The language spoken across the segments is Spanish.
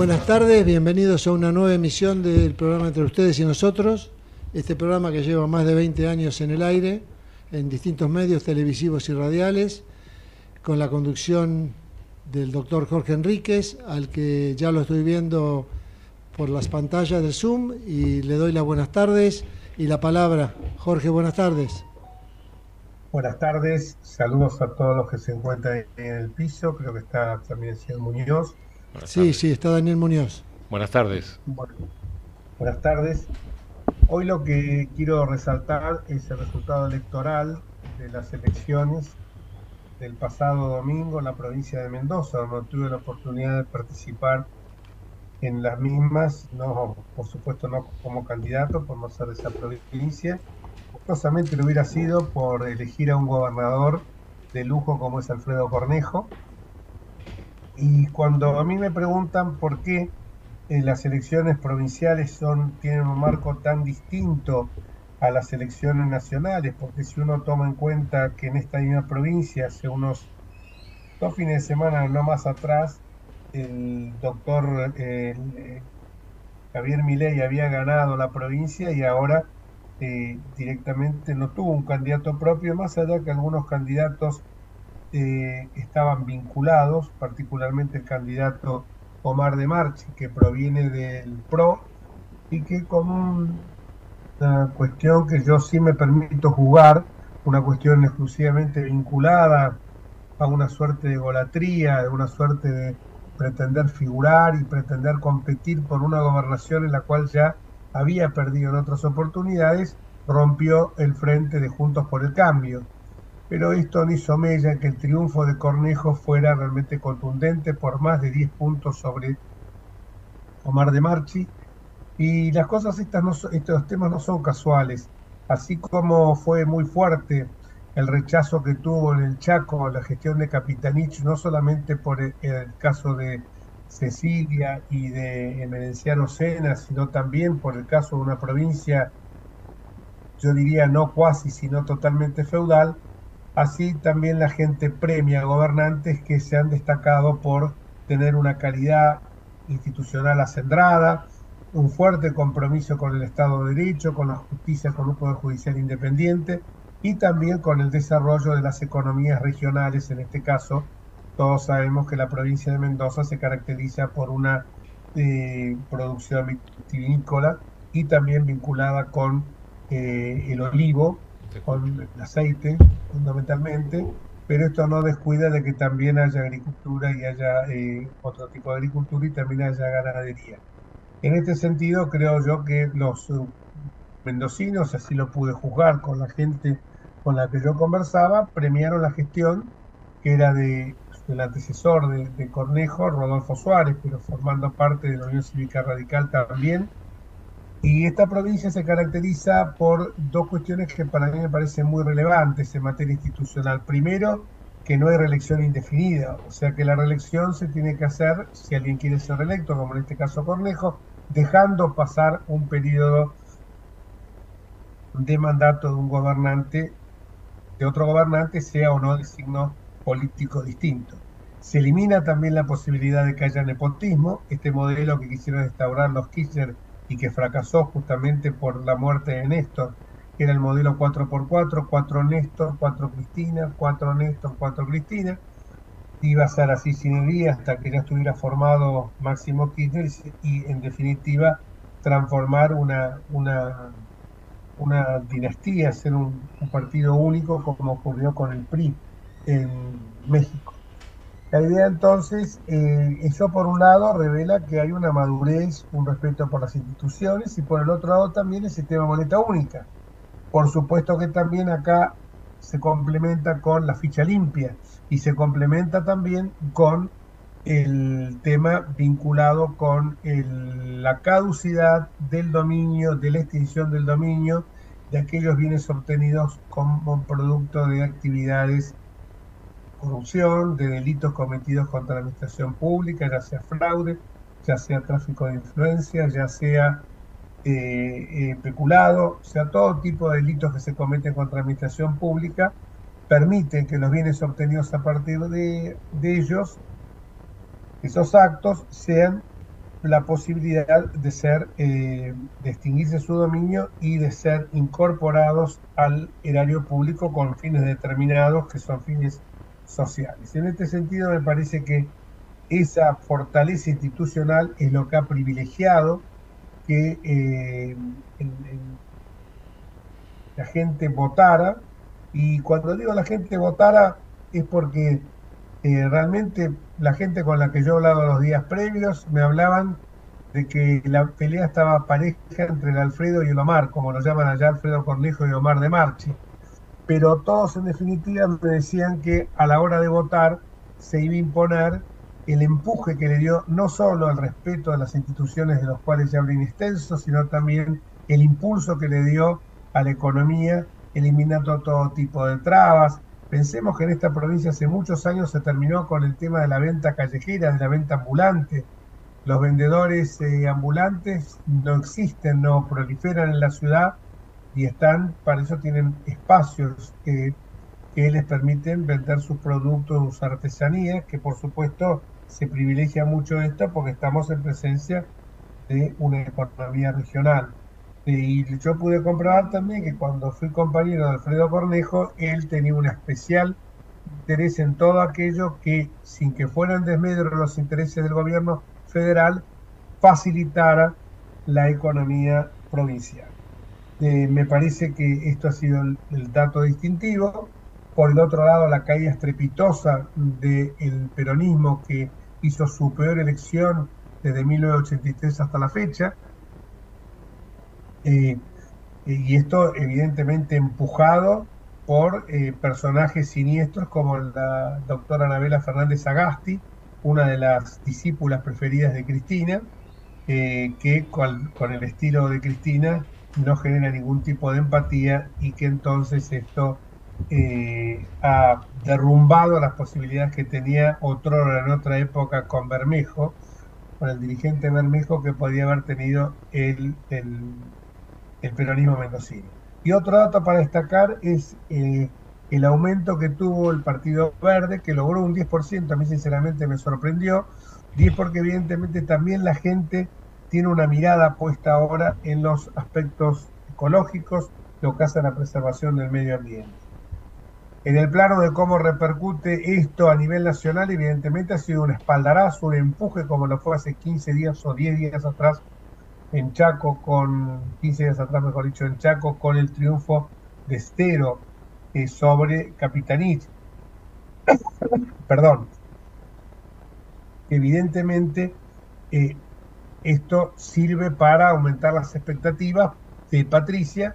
Buenas tardes, bienvenidos a una nueva emisión del programa Entre Ustedes y Nosotros. Este programa que lleva más de 20 años en el aire, en distintos medios televisivos y radiales, con la conducción del doctor Jorge Enríquez, al que ya lo estoy viendo por las pantallas del Zoom, y le doy las buenas tardes y la palabra. Jorge, buenas tardes. Buenas tardes, saludos a todos los que se encuentran en el piso, creo que está también el Muñoz. Sí, sí, está Daniel Muñoz. Buenas tardes. buenas tardes. Hoy lo que quiero resaltar es el resultado electoral de las elecciones del pasado domingo en la provincia de Mendoza, donde tuve la oportunidad de participar en las mismas, no, por supuesto no como candidato, por no ser de esa provincia, Justamente lo hubiera sido por elegir a un gobernador de lujo como es Alfredo Cornejo. Y cuando a mí me preguntan por qué eh, las elecciones provinciales son, tienen un marco tan distinto a las elecciones nacionales, porque si uno toma en cuenta que en esta misma provincia, hace unos dos fines de semana, no más atrás, el doctor eh, Javier Milei había ganado la provincia y ahora eh, directamente no tuvo un candidato propio, más allá que algunos candidatos eh, estaban vinculados, particularmente el candidato Omar de Marchi, que proviene del PRO, y que como una cuestión que yo sí me permito jugar, una cuestión exclusivamente vinculada a una suerte de golatría, de una suerte de pretender figurar y pretender competir por una gobernación en la cual ya había perdido en otras oportunidades, rompió el frente de Juntos por el Cambio. Pero esto no hizo mella que el triunfo de Cornejo fuera realmente contundente por más de 10 puntos sobre Omar de Marchi. Y las cosas estas no estos temas no son casuales. Así como fue muy fuerte el rechazo que tuvo en el Chaco la gestión de Capitanich, no solamente por el caso de Cecilia y de Emerenciano Sena, sino también por el caso de una provincia, yo diría no cuasi, sino totalmente feudal, así también la gente premia a gobernantes que se han destacado por tener una calidad institucional acendrada, un fuerte compromiso con el Estado de Derecho, con la justicia, con un Poder Judicial independiente y también con el desarrollo de las economías regionales, en este caso todos sabemos que la provincia de Mendoza se caracteriza por una eh, producción vitivinícola y también vinculada con eh, el olivo, con el aceite fundamentalmente, pero esto no descuida de que también haya agricultura y haya eh, otro tipo de agricultura y también haya ganadería. En este sentido, creo yo que los mendocinos, así lo pude juzgar con la gente con la que yo conversaba, premiaron la gestión que era de el antecesor de, Cornejo, Rodolfo Suárez, pero formando parte de la Unión Cívica Radical también. Y esta provincia se caracteriza por dos cuestiones que para mí me parecen muy relevantes en materia institucional. Primero, que no hay reelección indefinida, o sea que la reelección se tiene que hacer, si alguien quiere ser reelecto, como en este caso Cornejo, dejando pasar un periodo de mandato de un gobernante, de otro gobernante, sea o no de signo político distinto. Se elimina también la posibilidad de que haya nepotismo, este modelo que quisieron instaurar los Kirchner y que fracasó justamente por la muerte de Néstor, que era el modelo 4x4, 4 Néstor, 4 Cristina, 4 Néstor, 4 Cristina. Iba a ser así sin día hasta que ya estuviera formado Máximo Kirchner y en definitiva transformar una, una, una dinastía, ser un partido único como ocurrió con el PRI en México. La idea entonces, eh, eso por un lado revela que hay una madurez, un respeto por las instituciones y por el otro lado también el sistema moneta única. Por supuesto que también acá se complementa con la ficha limpia y se complementa también con el tema vinculado con la caducidad del dominio, de la extinción del dominio de aquellos bienes obtenidos como producto de actividades corrupción, de delitos cometidos contra la administración pública, ya sea fraude, ya sea tráfico de influencia, ya sea eh, eh, peculado, o sea, todo tipo de delitos que se cometen contra la administración pública, permiten que los bienes obtenidos a partir de, ellos, esos actos, sean la posibilidad de ser, eh, de extinguirse su dominio y de ser incorporados al erario público con fines determinados que son fines sociales. En este sentido me parece que esa fortaleza institucional es lo que ha privilegiado que eh, la gente votara y cuando digo la gente votara es porque eh, realmente la gente con la que yo he hablado los días previos me hablaban de que la pelea estaba pareja entre el Alfredo y el Omar, como lo llaman allá Alfredo Cornejo y Omar de Marchi. Pero todos en definitiva me decían que a la hora de votar se iba a imponer el empuje que le dio no solo al respeto a las instituciones de los cuales ya hablan extenso, sino también el impulso que le dio a la economía, eliminando todo tipo de trabas, Pensemos que en esta provincia hace muchos años se terminó con el tema de la venta callejera, de la venta ambulante. Los vendedores eh, ambulantes no existen, no proliferan en la ciudad y están, para eso tienen espacios que les permiten vender sus productos, sus artesanías, que por supuesto se privilegia mucho esto porque estamos en presencia de una economía regional. Y yo pude comprobar también que cuando fui compañero de Alfredo Cornejo, él tenía un especial interés en todo aquello que, sin que fueran desmedro los intereses del gobierno federal, facilitara la economía provincial. Eh, me parece que esto ha sido el, dato distintivo. Por el otro lado, la caída estrepitosa del peronismo que hizo su peor elección desde 1983 hasta la fecha, eh, y esto evidentemente empujado por eh, personajes siniestros como la doctora Anabela Fernández Agasti, una de las discípulas preferidas de Cristina, eh, que con, el estilo de Cristina no genera ningún tipo de empatía y que entonces esto ha derrumbado las posibilidades que tenía otro en otra época con Bermejo, con el dirigente Bermejo que podía haber tenido el, el el peronismo mendocino. Y otro dato para destacar es eh, el aumento que tuvo el Partido Verde, que logró un 10%, a mí sinceramente me sorprendió, 10 porque evidentemente también la gente tiene una mirada puesta ahora en los aspectos ecológicos, lo que hace la preservación del medio ambiente. En el plano de cómo repercute esto a nivel nacional, evidentemente ha sido un espaldarazo, un empuje como lo fue hace 15 días o 10 días atrás en Chaco con, 15 días atrás mejor dicho, en Chaco con el triunfo de Estero eh, sobre Capitanich. Perdón. Evidentemente, eh, esto sirve para aumentar las expectativas de Patricia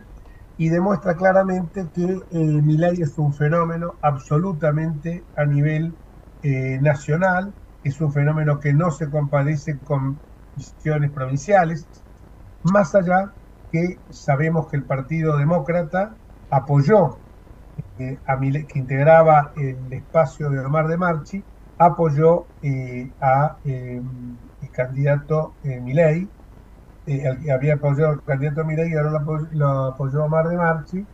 y demuestra claramente que eh, es un fenómeno absolutamente a nivel nacional, es un fenómeno que no se compadece con visiones provinciales, más allá que sabemos que el Partido Demócrata apoyó eh, a que integraba el espacio de Omar de Marchi, apoyó eh, a eh, candidato Milei, había apoyado al candidato Milei y ahora lo, apoyó Omar de Marchi,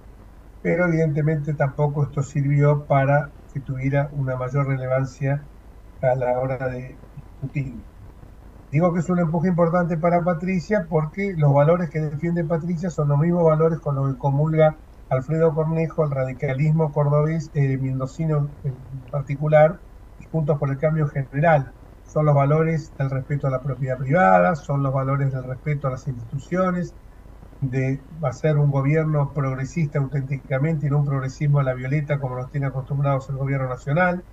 pero evidentemente tampoco esto sirvió para que tuviera una mayor relevancia a la hora de discutir. Digo que es un empuje importante para Patricia porque los valores que defiende Patricia son los mismos valores con los que comulga Alfredo Cornejo, el radicalismo cordobés, eh, mendocino en particular, y Juntos por el Cambio general. Son los valores del respeto a la propiedad privada, son los valores del respeto a las instituciones, de hacer un gobierno progresista auténticamente y no un progresismo a la violeta como nos tiene acostumbrados el gobierno nacional.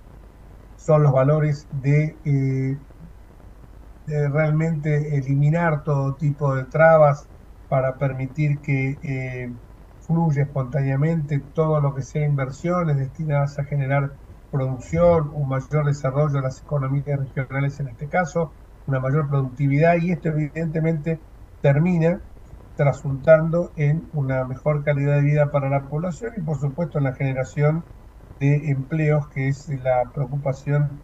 Son los valores de eh, realmente eliminar todo tipo de trabas para permitir que eh, fluya espontáneamente todo lo que sea inversiones destinadas a generar producción, un mayor desarrollo de las economías regionales en este caso, una mayor productividad y esto evidentemente termina resultando en una mejor calidad de vida para la población y por supuesto en la generación de empleos que es la preocupación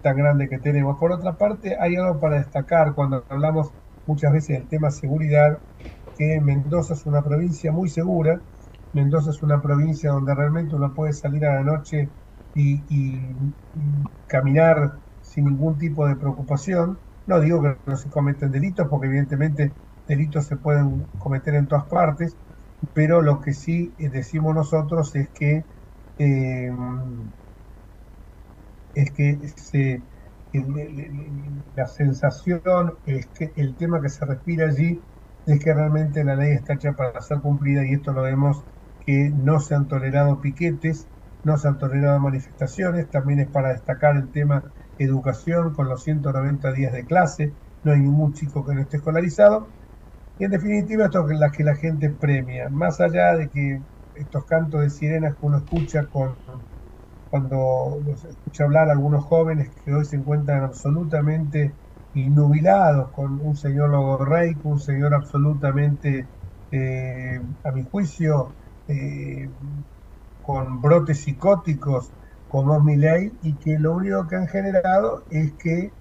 tan grande que tenemos. Por otra parte, hay algo para destacar cuando hablamos muchas veces del tema seguridad, que Mendoza es una provincia muy segura, Mendoza es una provincia donde realmente uno puede salir a la noche y, caminar sin ningún tipo de preocupación. No digo que no se cometen delitos, porque evidentemente delitos se pueden cometer en todas partes, pero lo que sí decimos nosotros es que eh, es que la sensación es que el tema que se respira allí es que realmente la ley está hecha para ser cumplida y esto lo vemos que no se han tolerado piquetes, no se han tolerado manifestaciones, también es para destacar el tema educación con los 190 días de clase, no hay ningún chico que no esté escolarizado, y en definitiva esto es lo que la gente premia, más allá de que estos cantos de sirenas que uno escucha cuando escucha hablar a algunos jóvenes que hoy se encuentran absolutamente innubilados con un señor logorreico, un señor absolutamente, eh, a mi juicio, eh, con brotes psicóticos como ley y que lo único que han generado es que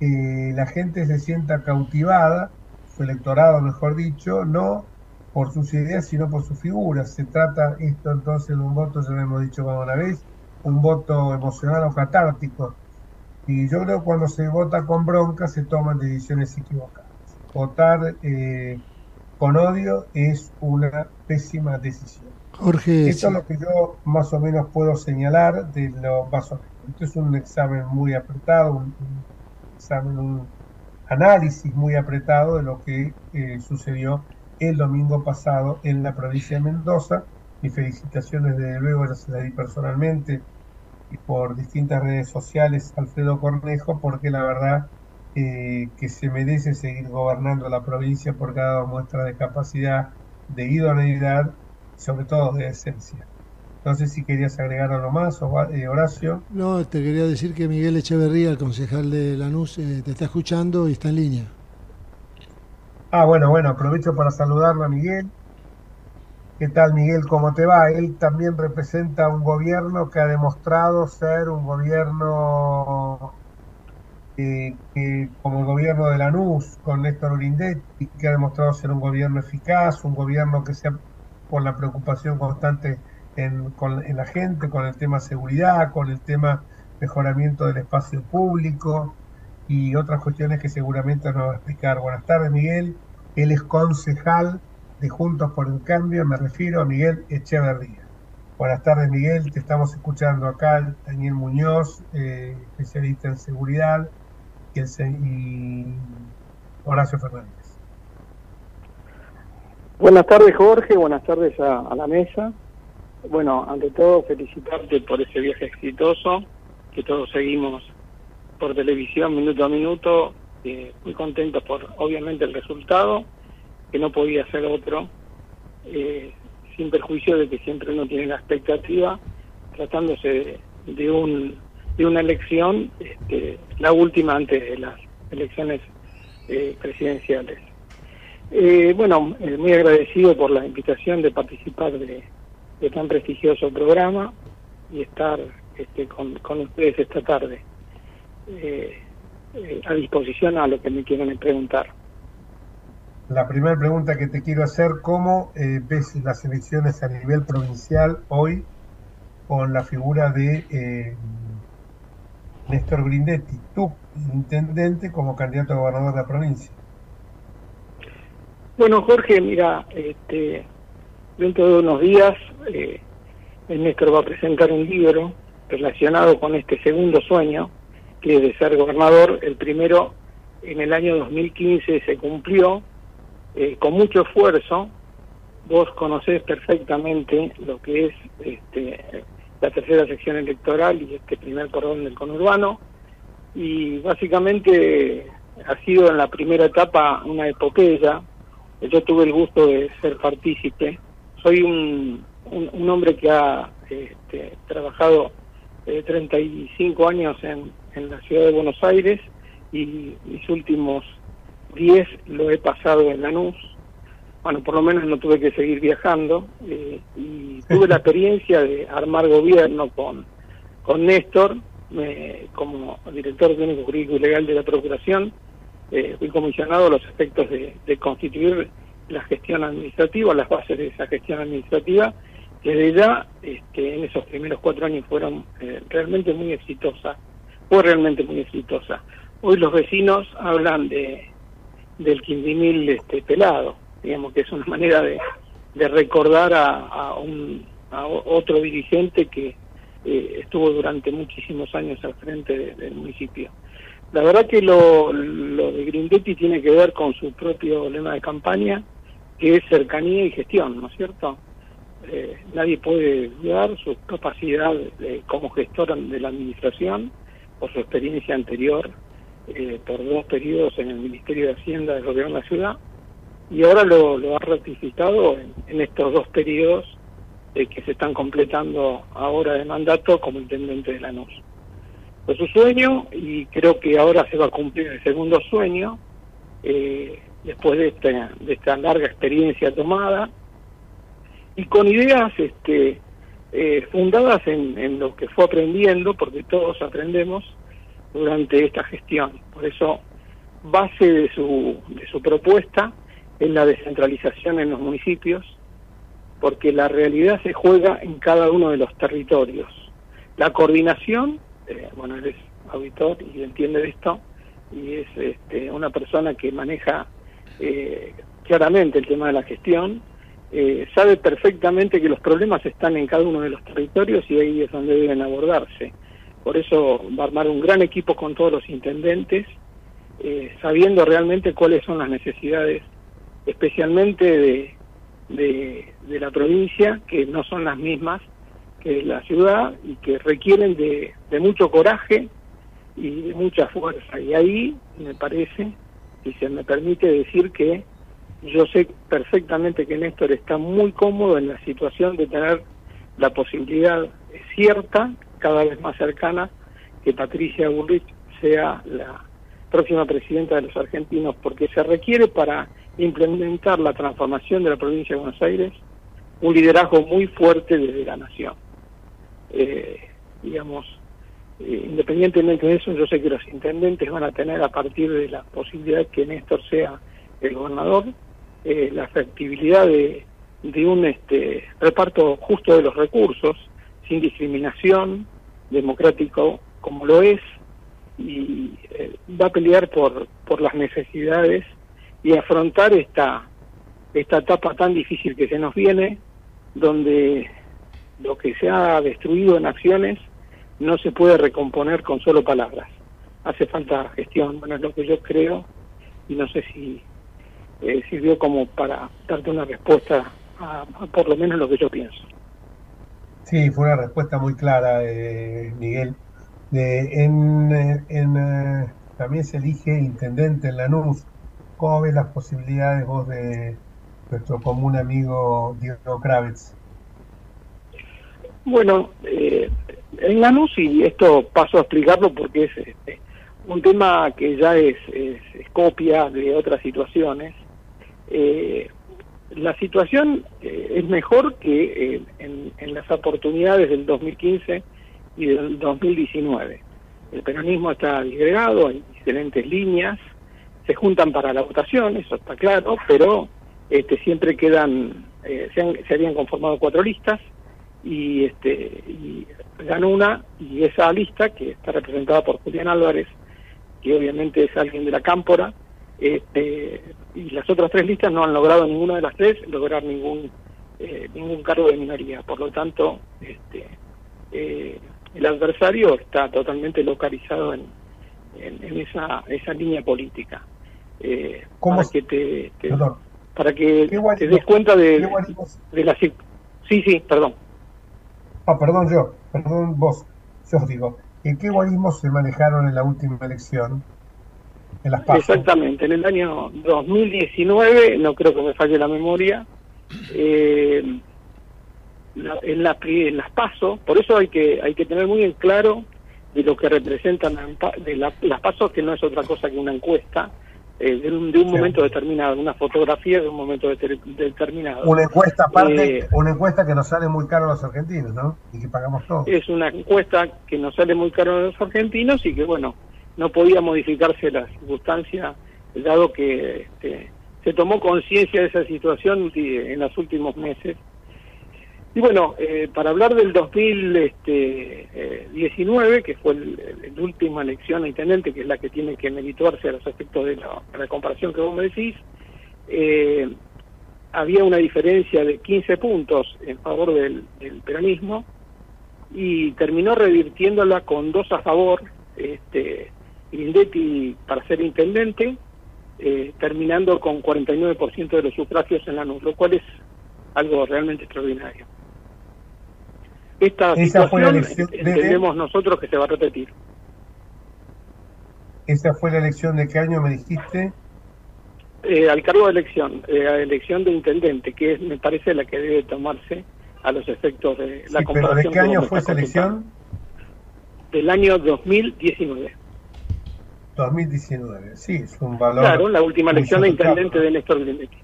eh, la gente se sienta cautivada, su electorado mejor dicho, no por sus ideas, sino por sus figuras. Se trata esto entonces de un voto, ya lo hemos dicho una vez, un voto emocional o catártico. Y yo creo que cuando se vota con bronca se toman decisiones equivocadas. Votar eh, con odio es una pésima decisión. Jorge. Esto es lo que yo más o menos puedo señalar de lo más o. Esto es un examen muy apretado, un, examen, un análisis muy apretado de lo que eh, sucedió el domingo pasado en la provincia de Mendoza. Mis felicitaciones desde luego, ya se las di personalmente y por distintas redes sociales Alfredo Cornejo, porque la verdad eh, que se merece seguir gobernando la provincia porque ha dado muestra de capacidad, de idoneidad sobre todo de esencia. No sé si querías agregar algo más, eh, Horacio. No, te quería decir que Miguel Echeverría, el concejal de Lanús, eh, te está escuchando y está en línea. Ah, bueno, bueno, aprovecho para saludarlo a Miguel. ¿Qué tal, Miguel? ¿Cómo te va? Él también representa un gobierno que ha demostrado ser un gobierno eh, que, como el gobierno de Lanús, con Néstor Grindetti, que ha demostrado ser un gobierno eficaz, un gobierno que sea por la preocupación constante en, en la gente, con el tema seguridad, con el tema mejoramiento del espacio público, y otras cuestiones que seguramente nos va a explicar. Buenas tardes, Miguel. Él es concejal de Juntos por el Cambio, me refiero a Miguel Echeverría. Buenas tardes, Miguel. Te estamos escuchando acá, Daniel Muñoz, eh, especialista en seguridad, y, y Horacio Fernández. Buenas tardes, Jorge. Buenas tardes a, la mesa. Bueno, ante todo, felicitarte por ese viaje exitoso, que todos seguimos por televisión minuto a minuto, eh, muy contentos por obviamente el resultado, que no podía ser otro, eh, sin perjuicio de que siempre uno tiene la expectativa, tratándose de, un, de una elección, este, la última antes de las elecciones eh, presidenciales. Bueno, muy agradecido por la invitación de participar de, tan prestigioso programa y estar este, con ustedes esta tarde. Eh, eh, a disposición a lo que me quieran preguntar. La primera pregunta que te quiero hacer, ¿cómo eh, ves las elecciones a nivel provincial hoy con la figura de Néstor Grindetti, tu intendente como candidato a gobernador de la provincia? Bueno, Jorge, mira, este, dentro de unos días Néstor va a presentar un libro relacionado con este segundo sueño que de ser gobernador, el primero en el año 2015 se cumplió eh, con mucho esfuerzo. Vos conocés perfectamente lo que es este, la tercera sección electoral y este primer cordón del conurbano. Y básicamente ha sido en la primera etapa una epopeya. Yo tuve el gusto de ser partícipe. Soy un, un, hombre que ha este, trabajado eh, 35 años en, en la ciudad de Buenos Aires y mis últimos 10 lo he pasado en Lanús. Bueno, por lo menos no tuve que seguir viajando eh, y tuve la experiencia de armar gobierno con, con Néstor como director técnico jurídico y legal de la Procuración. Eh, fui comisionado a los efectos de, constituir la gestión administrativa, las bases de esa gestión administrativa, que desde ya este, en esos primeros cuatro años fueron eh, realmente muy exitosas fue realmente muy exitosa. hoy los vecinos hablan de del quindimil este, pelado, digamos que es una manera de, de recordar a, un, a otro dirigente que eh, estuvo durante muchísimos años al frente del municipio. La verdad que lo, lo de Grindetti tiene que ver con su propio lema de campaña, que es cercanía y gestión, ¿no es cierto? Eh, nadie puede dudar su capacidad como gestor de la administración, por su experiencia anterior, eh, por dos periodos en el Ministerio de Hacienda del Gobierno de la Ciudad, y ahora lo, ha ratificado en, estos dos periodos eh, que se están completando ahora de mandato como intendente de Lanús. Fue su sueño y creo que ahora se va a cumplir el segundo sueño, eh, después de esta, de esta larga experiencia tomada, y con ideas este, eh, fundadas en, en lo que fue aprendiendo, porque todos aprendemos durante esta gestión. Por eso, base de su, de su propuesta en la descentralización en los municipios, porque la realidad se juega en cada uno de los territorios. La coordinación, eh, bueno, él es auditor y entiende de esto, y es este, una persona que maneja eh, claramente el tema de la gestión, eh, sabe perfectamente que los problemas están en cada uno de los territorios y ahí es donde deben abordarse. Por eso va a armar un gran equipo con todos los intendentes, sabiendo realmente cuáles son las necesidades especialmente de, la provincia, que no son las mismas que la ciudad y que requieren de, de mucho coraje y de mucha fuerza. Y ahí me parece, y se me permite decir que yo sé perfectamente que Néstor está muy cómodo en la situación de tener la posibilidad cierta, cada vez más cercana, que Patricia Bullrich sea la próxima presidenta de los argentinos, porque se requiere para implementar la transformación de la provincia de Buenos Aires un liderazgo muy fuerte desde la nación. Eh, digamos, eh, independientemente de eso, yo sé que los intendentes van a tener a partir de la posibilidad que Néstor sea el gobernador, eh, la factibilidad de, de un este, reparto justo de los recursos, sin discriminación, democrático como lo es, y va a pelear por, por las necesidades y afrontar esta, esta etapa tan difícil que se nos viene, donde lo que se ha destruido en acciones no se puede recomponer con solo palabras. Hace falta gestión, bueno, es lo que yo creo, y no sé si eh, sirvió como para darte una respuesta a, por lo menos lo que yo pienso. Sí, fue una respuesta muy clara, eh, Miguel. en, eh, en también se elige intendente en Lanús ¿Cómo ves las posibilidades vos de nuestro común amigo Diego Kravitz? Bueno, eh, en Lanús, y esto paso a explicarlo porque es este, un tema que ya es, copia de otras situaciones, eh, la situación eh, es mejor que en, en, las oportunidades del 2015 y del 2019. El peronismo está disgregado, hay diferentes líneas, se juntan para la votación, eso está claro, pero este, siempre quedan, eh, se, habían conformado cuatro listas y, este, y ganó una y esa lista que está representada por Julián Álvarez, que obviamente es alguien de la cámpora, este, y las otras tres listas no han logrado ninguna de las tres lograr ningún eh, ningún cargo de minoría. Por lo tanto, este, eh, el adversario está totalmente localizado en, en, esa, esa línea política. Eh, para que te, para que te des cuenta de, de la sí sí perdón ah perdón yo perdón vos yo os digo ¿en qué guarismos se manejaron en la última elección en las exactamente en el año 2019 no creo que me falle la memoria eh, en, la, en las pasos por eso hay que hay que tener muy en claro de lo que representan de las pasos que no es otra cosa que una encuesta eh, de un, momento determinado, una fotografía de un momento determinado. Una encuesta aparte, eh, una encuesta que nos sale muy caro a los argentinos, ¿no? Y que pagamos todos. Es una encuesta que nos sale muy caro a los argentinos y que, bueno, no podía modificarse la circunstancia, dado que este, se tomó conciencia de esa situación en los últimos meses. Y bueno, eh, para hablar del 2019, este, que fue la última elección a intendente, que es la que tiene que merituarse a los efectos de la, comparación que vos me decís, eh, había una diferencia de 15 puntos en favor del, peronismo y terminó revirtiéndola con dos a favor, este, Grindetti para ser intendente, eh, terminando con 49% de los sufragios en la NUS, lo cual es algo realmente extraordinario. Esta situación entendemos nosotros que se va a repetir. ¿Esa fue la elección de qué año me dijiste? Eh, al cargo de elección, eh, elección de intendente, que es, me parece la que debe tomarse a los efectos de la comparación. ¿Pero de qué año fue esa elección? Del año 2019. 2019, sí, es un valor. Claro, la última elección de intendente de Néstor Grindetti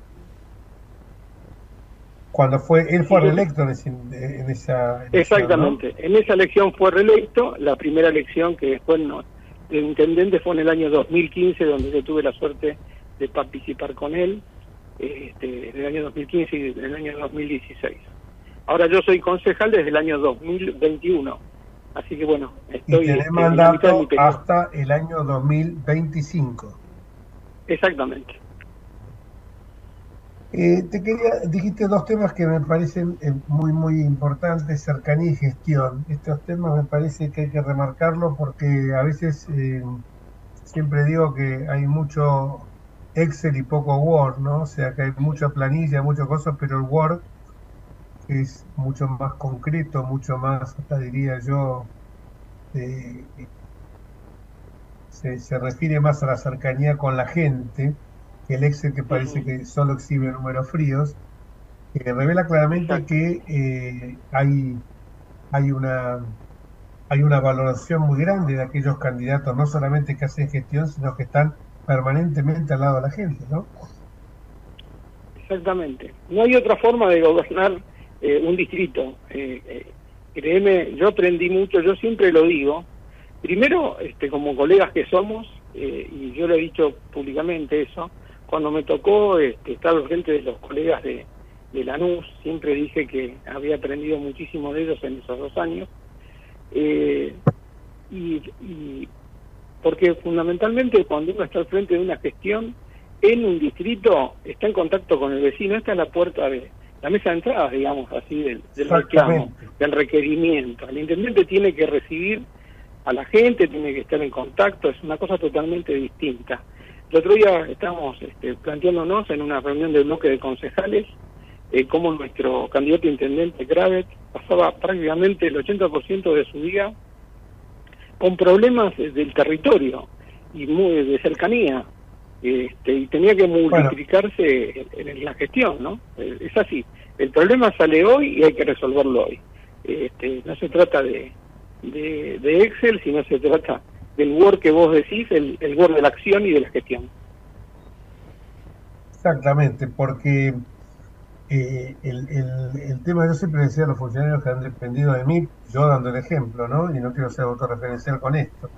cuando fue él fue reelecto en, esa elección, exactamente. En esa elección fue reelecto la primera elección que fue no, de intendente fue en el año 2015 donde yo tuve la suerte de participar con él este, en el año 2015 y en el año 2016 ahora yo soy concejal desde el año 2021 así que bueno estoy y mandato hasta el año 2025 exactamente eh, te quería, dijiste dos temas que me parecen eh, muy, muy importantes, cercanía y gestión. Estos temas me parece que hay que remarcarlos porque a veces eh, siempre digo que hay mucho Excel y poco Word, ¿no? O sea que hay mucha planilla, muchas cosas, pero el Word es mucho más concreto, mucho más, hasta diría yo, se, se refiere más a la cercanía con la gente el Excel que parece que solo exhibe números fríos, que revela claramente que eh, hay, hay, una, hay una valoración muy grande de aquellos candidatos, no solamente que hacen gestión, sino que están permanentemente al lado de la gente, ¿no? Exactamente. No hay otra forma de gobernar eh, un distrito. Eh, créeme, yo aprendí mucho, yo siempre lo digo. Primero, este, como colegas que somos, y yo lo he dicho públicamente eso, cuando me tocó este, estar al frente de los colegas de, de Lanús, siempre dije que había aprendido muchísimo de ellos en esos dos años. Eh, y, porque fundamentalmente cuando uno está al frente de una gestión en un distrito está en contacto con el vecino, esta es la puerta de la mesa de entrada, digamos así, del, del reclamo, del requerimiento. El intendente tiene que recibir a la gente, tiene que estar en contacto, es una cosa totalmente distinta. El otro día estábamos este, planteándonos en una reunión del bloque de concejales eh, cómo nuestro candidato intendente Gravet pasaba prácticamente el 80% de su día con problemas del territorio y muy de cercanía este, y tenía que multiplicarse en, la gestión, ¿no? Eh, es así. El problema sale hoy y hay que resolverlo hoy. Este, no se trata de, de, de Excel, sino se trata del Word que vos decís, el, el Word de la acción y de la gestión. Exactamente, porque eh, el, el, tema, yo siempre decía a los funcionarios que han dependido de mí, yo dando el ejemplo, ¿no? Y no quiero ser autorreferencial con esto,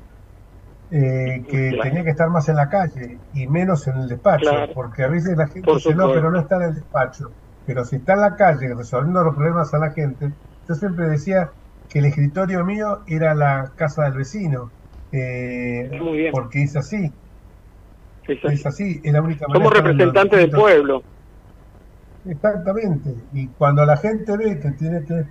eh, que tenía que estar más en la calle y menos en el despacho, porque a veces la gente dice, no, pero no está en el despacho, pero si está en la calle resolviendo los problemas a la gente, yo siempre decía que el escritorio mío era la casa del vecino, eh, porque es así. Es así. es la única Somos representantes del pueblo. Exactamente. Y cuando la gente ve que tiene que,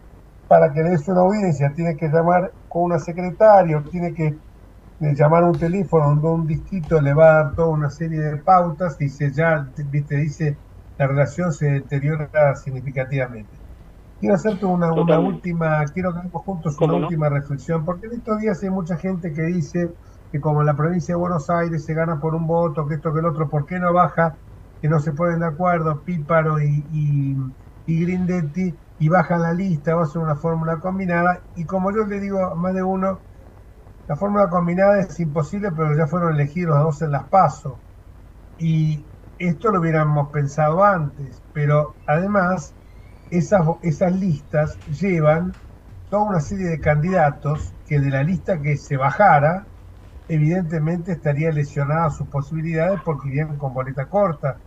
para que le des una audiencia, tiene que llamar con una secretaria, tiene que eh, llamar a un teléfono donde un distrito le va a dar toda una serie de pautas, dice ya, viste, dice, la relación se deteriora significativamente. Quiero hacerte una, una última, quiero que hagamos juntos una última reflexión, porque en estos días hay mucha gente que dice que como en la provincia de Buenos Aires se gana por un voto, que esto, que el otro, ¿por qué no baja? Que no se ponen de acuerdo Píparo y, y, y Grindetti y bajan la lista, va a ser una fórmula combinada. Y como yo le digo a más de uno, la fórmula combinada es imposible, pero ya fueron elegidos los dos en las PASO. Y esto lo hubiéramos pensado antes, pero además esas, esas listas llevan toda una serie de candidatos que de la lista que se bajara, evidentemente estaría lesionada sus posibilidades porque vienen con boleta corta.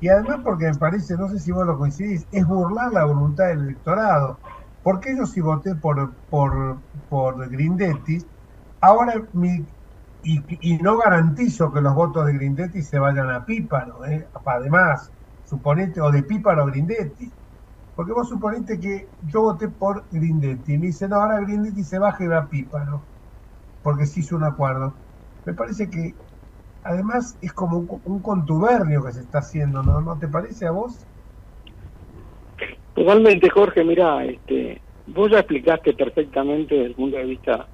Y además porque me parece, no sé si vos lo coincidís, es burlar la voluntad del electorado. Porque yo si voté por, por, por Grindetti, ahora mi, y, no garantizo que los votos de Grindetti se vayan a Píparo, ¿eh? además, suponete, o de Píparo a Grindetti. Porque vos suponete que yo voté por Grindetti y me dicen, no, ahora Grindetti se baja y va a Píparo, porque se hizo un acuerdo. Me parece que además es como un, contubernio que se está haciendo, ¿no? ¿No te parece a vos? Totalmente, Jorge, mira, este, vos ya explicaste perfectamente desde el punto de vista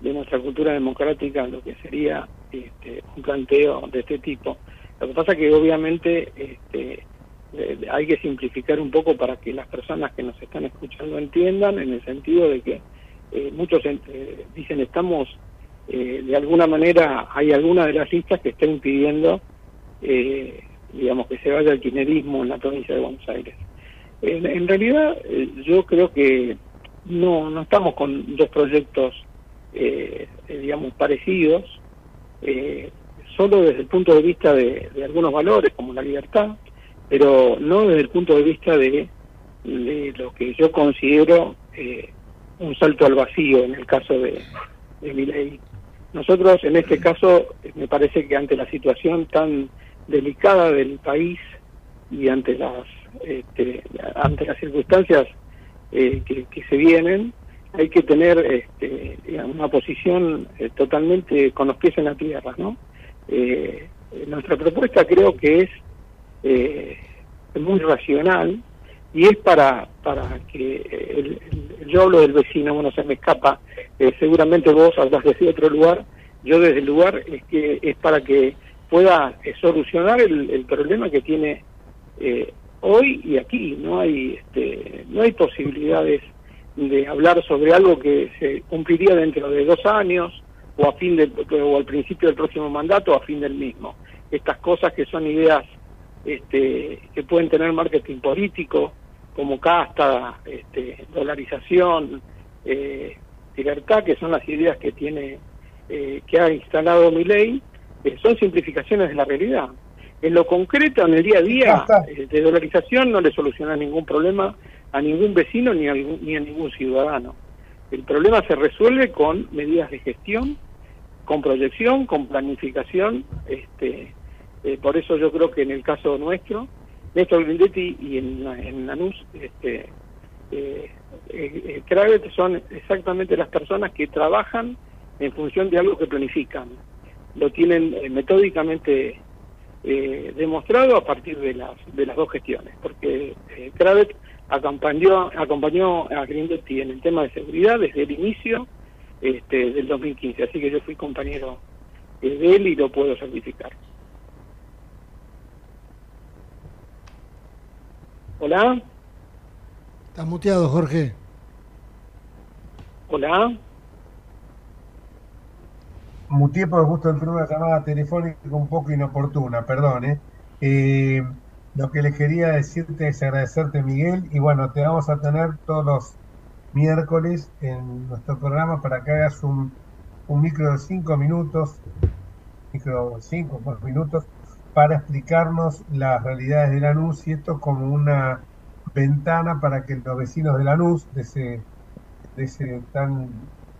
de nuestra cultura democrática lo que sería este, un planteo de este tipo. Lo que pasa que obviamente este, hay que simplificar un poco para que las personas que nos están escuchando entiendan, en el sentido de que eh, muchos eh, dicen estamos eh, de alguna manera hay alguna de las listas que está impidiendo, eh, digamos, que se vaya el kirchnerismo en la provincia de Buenos Aires. En, realidad, eh, yo creo que no, no estamos con dos proyectos, digamos, parecidos, solo desde el punto de vista de, algunos valores, como la libertad, pero no desde el punto de vista de, de lo que yo considero un salto al vacío en el caso de, de mi ley. Nosotros, en este caso, me parece que ante la situación tan delicada del país y ante las este, ante las circunstancias eh, que, se vienen, hay que tener este, una posición eh, totalmente con los pies en la tierra, ¿no? Eh, nuestra propuesta creo que es muy racional y es para para que el, yo hablo del vecino, bueno, se me escapa, eh, seguramente vos hablas desde otro lugar, yo desde el lugar es que es para que pueda eh, solucionar el, problema que tiene eh, hoy y aquí, no hay este, no hay posibilidades de hablar sobre algo que se cumpliría dentro de dos años o a fin de, o al principio del próximo mandato o a fin del mismo. Estas cosas que son ideas este, que pueden tener marketing político, como casta, este, dolarización, eh, libertad, que son las ideas que tiene, eh, que ha instalado mi ley, eh, son simplificaciones de la realidad. En lo concreto, en el día a día, de dolarización no le soluciona ningún problema a ningún vecino ni a, ni a ningún ciudadano. El problema se resuelve con medidas de gestión, con proyección, con planificación. Este, por eso yo creo que en el caso nuestro, Néstor Grindetti y en, en Lanús, este, eh, eh, eh son exactamente las personas que trabajan en función de algo que planifican. Lo tienen eh, metódicamente demostrado a partir de las, de las dos gestiones, porque eh, Kravet acompañó, acompañó a Grindetti en el tema de seguridad desde el inicio este, del 2015, así que yo fui compañero de él y lo puedo certificar. Hola. Estás muteado, Jorge. Hola. Muteé por justo entró una llamada telefónica un poco inoportuna, perdón. ¿eh? Eh, lo que les quería decirte es agradecerte, Miguel, y bueno, te vamos a tener todos los miércoles en nuestro programa para que hagas un, un micro de cinco minutos, micro cinco minutos, para explicarnos las realidades de Lanús y esto como una ventana para que los vecinos de Lanús, de ese, de ese tan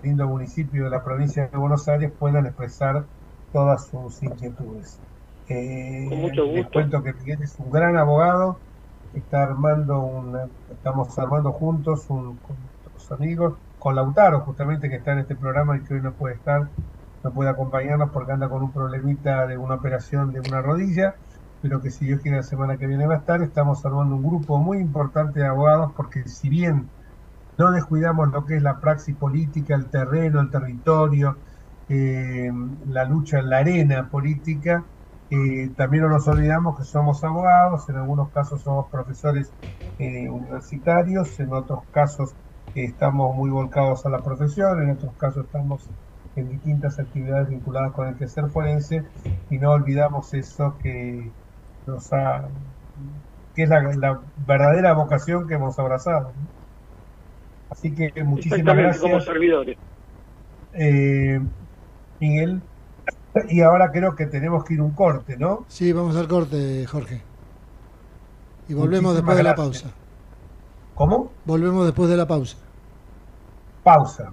lindo municipio de la provincia de Buenos Aires, puedan expresar todas sus inquietudes. Eh, mucho Les cuento que Miguel es un gran abogado, está armando una, estamos armando juntos un, con otros amigos, con Lautaro justamente que está en este programa y que hoy no puede estar, no puede acompañarnos porque anda con un problemita de una operación de una rodilla, pero que si Dios quiere la semana que viene va a estar. Estamos armando un grupo muy importante de abogados porque si bien no descuidamos lo que es la praxis política, el terreno, el territorio, eh, la lucha en la arena política, eh, también no nos olvidamos que somos abogados, en algunos casos somos profesores eh, universitarios, en otros casos estamos muy volcados a la profesión, en otros casos estamos en distintas actividades vinculadas con el quehacer forense y no olvidamos eso que nos ha que es la, verdadera vocación que hemos abrazado. Así que muchísimas gracias. Como servidores. Eh, Miguel, y ahora creo que tenemos que ir un corte, ¿no? Sí, vamos al corte, Jorge. Y volvemos después de la pausa. ¿Cómo? Volvemos después de la pausa. Pausa.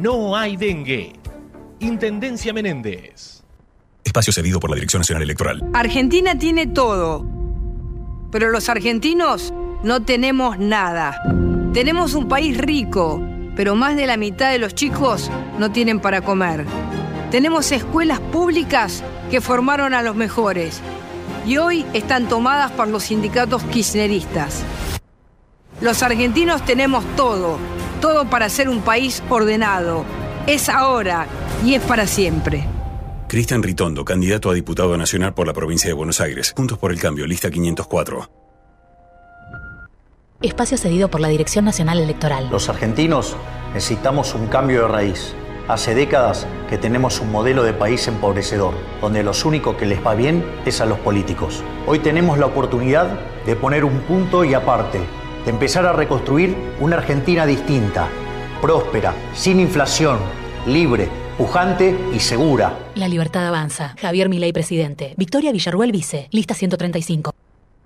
no hay dengue. Intendencia Menéndez. Espacio cedido por la Dirección Nacional Electoral. Argentina tiene todo, pero los argentinos no tenemos nada. Tenemos un país rico, pero más de la mitad de los chicos no tienen para comer. Tenemos escuelas públicas que formaron a los mejores y hoy están tomadas por los sindicatos kirchneristas. Los argentinos tenemos todo todo para ser un país ordenado. Es ahora y es para siempre. Cristian Ritondo, candidato a diputado nacional por la provincia de Buenos Aires. Juntos por el Cambio, lista 504. Espacio cedido por la Dirección Nacional Electoral. Los argentinos necesitamos un cambio de raíz. Hace décadas que tenemos un modelo de país empobrecedor, donde los únicos que les va bien es a los políticos. Hoy tenemos la oportunidad de poner un punto y aparte de empezar a reconstruir una Argentina distinta, próspera, sin inflación, libre, pujante y segura. La libertad avanza. Javier Milei, presidente. Victoria Villarruel, vice. Lista 135.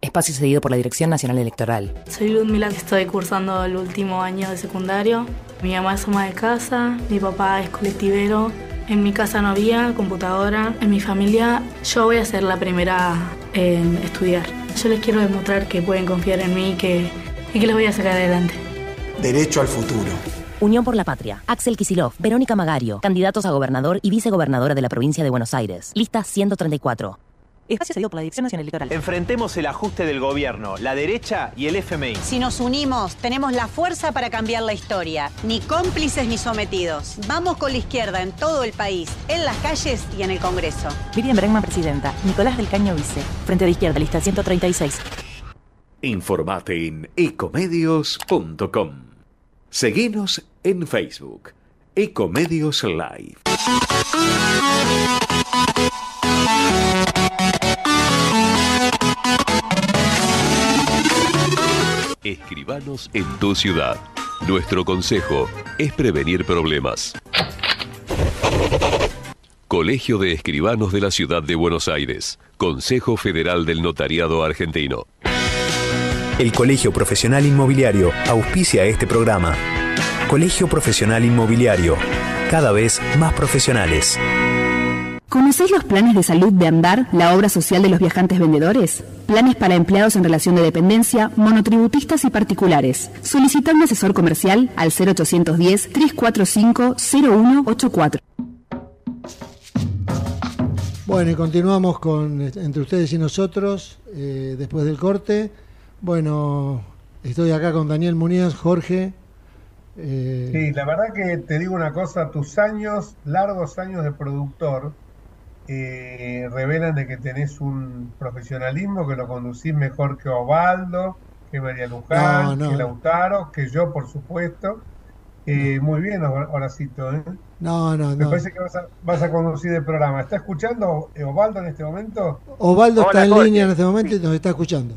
Espacio cedido por la Dirección Nacional Electoral. Soy Ludmila, estoy cursando el último año de secundario. Mi mamá es ama de casa, mi papá es colectivero. En mi casa no había computadora. En mi familia yo voy a ser la primera en estudiar. Yo les quiero demostrar que pueden confiar en mí, que y que los voy a sacar adelante. Derecho al futuro. Unión por la Patria. Axel Kisilov, Verónica Magario, candidatos a gobernador y vicegobernadora de la provincia de Buenos Aires. Lista 134. Espacio cedido por la Dirección Nacional Electoral. Enfrentemos el ajuste del gobierno, la derecha y el FMI. Si nos unimos, tenemos la fuerza para cambiar la historia. Ni cómplices ni sometidos. Vamos con la izquierda en todo el país, en las calles y en el Congreso. Miriam Bregman, presidenta. Nicolás del Caño, vice. Frente de Izquierda, lista 136. Informate en ecomedios.com. Seguinos en Facebook. Ecomedios Live. Escribanos en tu ciudad. Nuestro consejo es prevenir problemas. Colegio de Escribanos de la Ciudad de Buenos Aires. Consejo Federal del Notariado Argentino. El Colegio Profesional Inmobiliario auspicia este programa. Colegio Profesional Inmobiliario, cada vez más profesionales. ¿Conocéis los planes de salud de Andar, la obra social de los viajantes vendedores? Planes para empleados en relación de dependencia, monotributistas y particulares. Solicita un asesor comercial al 0810-345-0184. Bueno, y continuamos con entre ustedes y nosotros eh, después del corte. Bueno, estoy acá con Daniel Muñoz, Jorge. Eh, sí, la verdad que te digo una cosa, tus años, largos años de productor, eh, revelan de que tenés un profesionalismo, que lo conducís mejor que Ovaldo, que María Luján, que Lautaro, que yo, por supuesto. Eh, muy bien, Horacito. ¿eh? No, no, no. Me parece que vas a, conducir el programa. ¿Está escuchando Ovaldo en este momento? Ovaldo está en línea en este momento y nos está escuchando.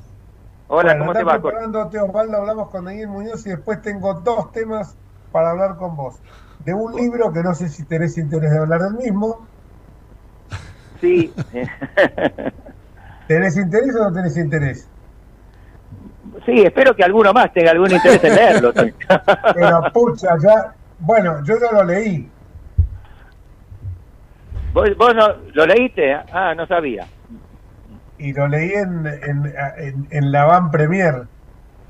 Hola, ¿cómo te va? preparando, Teosvaldo, hablamos con Daniel Muñoz y después tengo dos temas para hablar con vos. De un libro que no sé si tenés interés de hablar del mismo. Sí. ¿Tenés interés o no tenés interés? Sí, espero que alguno más tenga algún interés en leerlo. Pero pucha, ya. Bueno, yo no lo leí. ¿Vos, vos no, lo leíste? Ah, no sabía. Y lo leí en, en, en, en la Van Premier.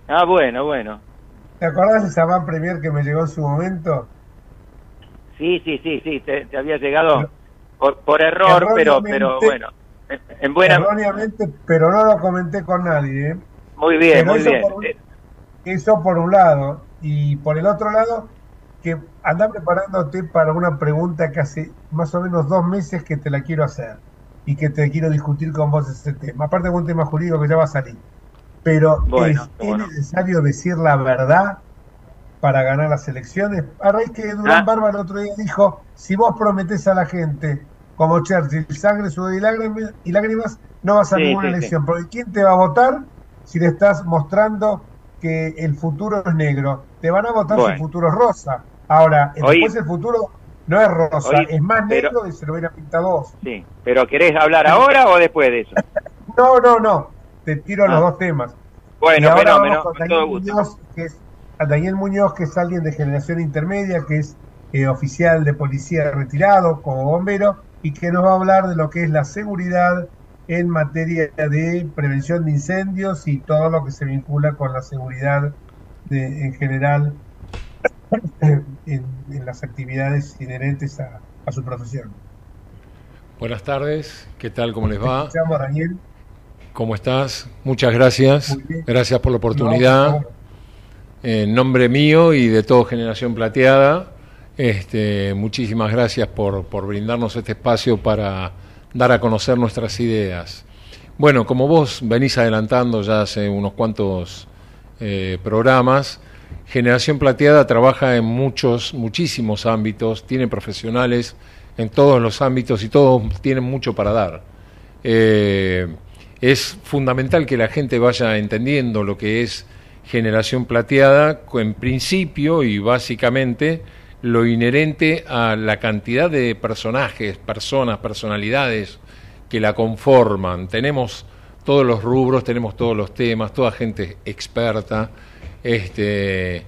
Ah, bueno, bueno. ¿Te acordás de esa Van Premier que me llegó en su momento? Sí, sí, sí, sí, te, te había llegado por, por error, pero, pero bueno, en, en buena... Erróneamente, pero no lo comenté con nadie. ¿eh? Muy bien, Pero muy eso bien. por Eso por un lado. Y por el otro lado, que anda preparándote para una pregunta que hace más o menos dos meses que te la quiero hacer y que te quiero discutir con vos ese tema. Aparte de un tema jurídico que ya va a salir. Pero Bueno, ¿es, es necesario decir la verdad para ganar las elecciones? A raíz que Durán Ah. Barba el otro día dijo, si vos prometés a la gente, como Churchill, sangre, sudor y lágrimas, y lágrimas no vas a Sí, ninguna sí, sí. elección. Porque ¿quién te va a votar si le estás mostrando que el futuro es negro? Te van a votar si el futuro es rosa. Ahora, después el futuro no es rosa, es más pero- negro y se lo hubiera pintado vos. Sí, pero ¿querés hablar ahora o después de eso? No, no, no. Te tiro los Ah. dos temas. Bueno, fenómeno, con con Daniel todo gusto. Muñoz, que es, a Daniel Muñoz, que es alguien de generación intermedia, que es eh, oficial de policía retirado como bombero y que nos va a hablar de lo que es la seguridad en materia de prevención de incendios y todo lo que se vincula con la seguridad de- en general en, en las actividades inherentes a, a su profesión. Buenas tardes, ¿qué tal? ¿Cómo les va? Escuchamos, Daniel. ¿Cómo estás? Muchas gracias. Gracias por la No, oportunidad. En nombre mío y de todo Generación Plateada, este, muchísimas gracias por, por brindarnos este espacio para dar a conocer nuestras ideas. Bueno, como vos venís adelantando ya hace unos cuantos eh, programas, Generación Plateada trabaja en muchos, muchísimos ámbitos, tiene profesionales en todos los ámbitos y todos tienen mucho para dar. Eh, es fundamental que la gente vaya entendiendo lo que es generación plateada, en principio y básicamente lo inherente a la cantidad de personajes, personas, personalidades que la conforman. Tenemos todos los rubros, tenemos todos los temas, toda gente experta. Este,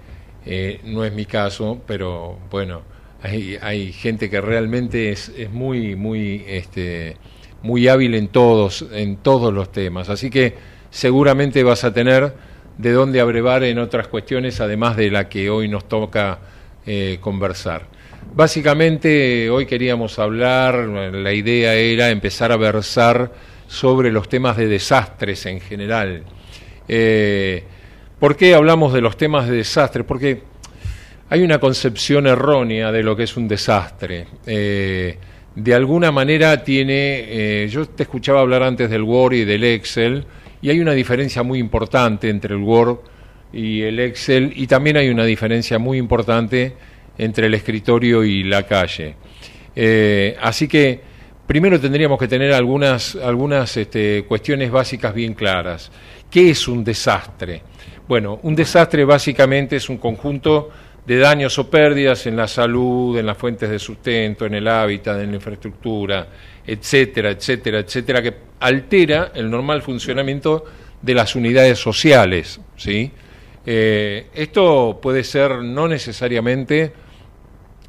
eh, no es mi caso, pero bueno, hay, gente que realmente es, es muy, muy, este, muy hábil en todos, en todos los temas. Así que seguramente vas a tener de dónde abrevar en otras cuestiones, además de la que hoy nos toca eh, conversar. Básicamente hoy queríamos hablar, la idea era empezar a versar sobre los temas de desastres en general. Eh, ¿Por qué hablamos de los temas de desastres? Porque hay una concepción errónea de lo que es un desastre. Eh, de alguna manera tiene, eh, yo te escuchaba hablar antes del Word y del Excel, y hay una diferencia muy importante entre el Word y el Excel, y también hay una diferencia muy importante entre el escritorio y la calle. Eh, así que primero tendríamos que tener algunas, algunas este, cuestiones básicas bien claras. ¿Qué es un desastre? Bueno, un desastre básicamente es un conjunto de daños o pérdidas en la salud, en las fuentes de sustento, en el hábitat, en la infraestructura, etcétera, etcétera, etcétera, que altera el normal funcionamiento de las unidades sociales. ¿sí? Eh, esto puede ser no necesariamente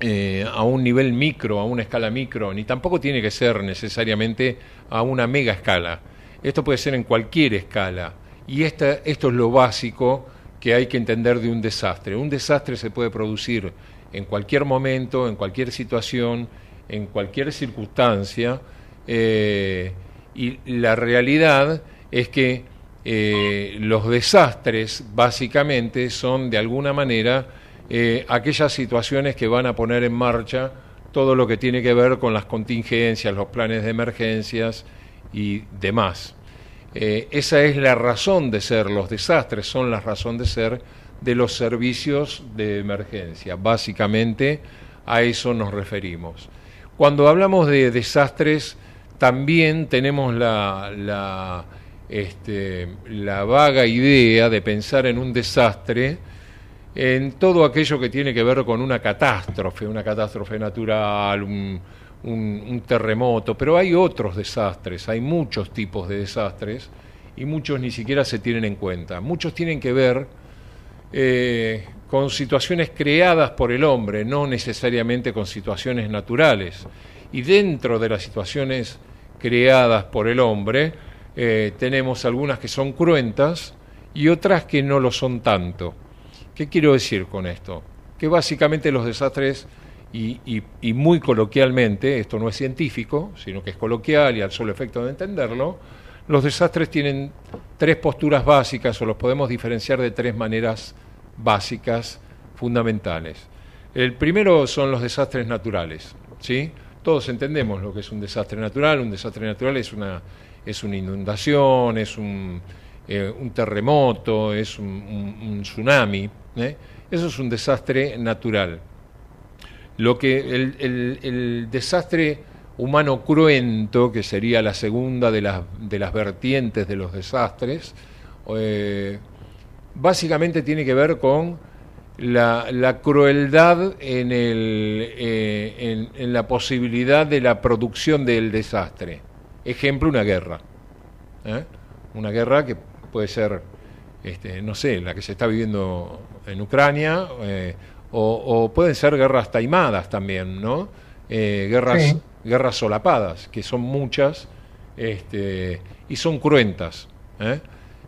eh, a un nivel micro, a una escala micro, ni tampoco tiene que ser necesariamente a una mega escala. Esto puede ser en cualquier escala. Y esta, esto es lo básico que hay que entender de un desastre. Un desastre se puede producir en cualquier momento, en cualquier situación, en cualquier circunstancia. eh, y la realidad es que eh, los desastres básicamente son de alguna manera eh, aquellas situaciones que van a poner en marcha todo lo que tiene que ver con las contingencias, los planes de emergencias y demás. Eh, esa es la razón de ser, los desastres son la razón de ser de los servicios de emergencia. Básicamente a eso nos referimos. Cuando hablamos de desastres, también tenemos la, la, este, la vaga idea de pensar en un desastre en todo aquello que tiene que ver con una catástrofe, una catástrofe natural, un, un, terremoto, pero hay otros desastres, hay muchos tipos de desastres y muchos ni siquiera se tienen en cuenta. Muchos tienen que ver eh, con situaciones creadas por el hombre, no necesariamente con situaciones naturales. Y dentro de las situaciones creadas por el hombre, eh, tenemos algunas que son cruentas y otras que no lo son tanto. ¿Qué quiero decir con esto? Que básicamente los desastres, y, muy coloquialmente, esto no es científico, sino que es coloquial y al solo efecto de entenderlo, los desastres tienen tres posturas básicas o los podemos diferenciar de tres maneras básicas fundamentales. El primero son los desastres naturales, ¿sí? Todos entendemos lo que es un desastre natural. Un desastre natural es una, es una inundación, es un, eh, terremoto, es un, tsunami. ¿eh? Eso es un desastre natural. Lo que el, desastre humano cruento, que sería la segunda de las, de las vertientes de los desastres, eh, básicamente tiene que ver con la, crueldad en, el, eh, en, la posibilidad de la producción del desastre. Ejemplo, una guerra. ¿eh? Una guerra que puede ser, este, no sé, la que se está viviendo en Ucrania, eh, o, pueden ser guerras taimadas también, ¿no? guerras, guerras solapadas, que son muchas este, y son cruentas.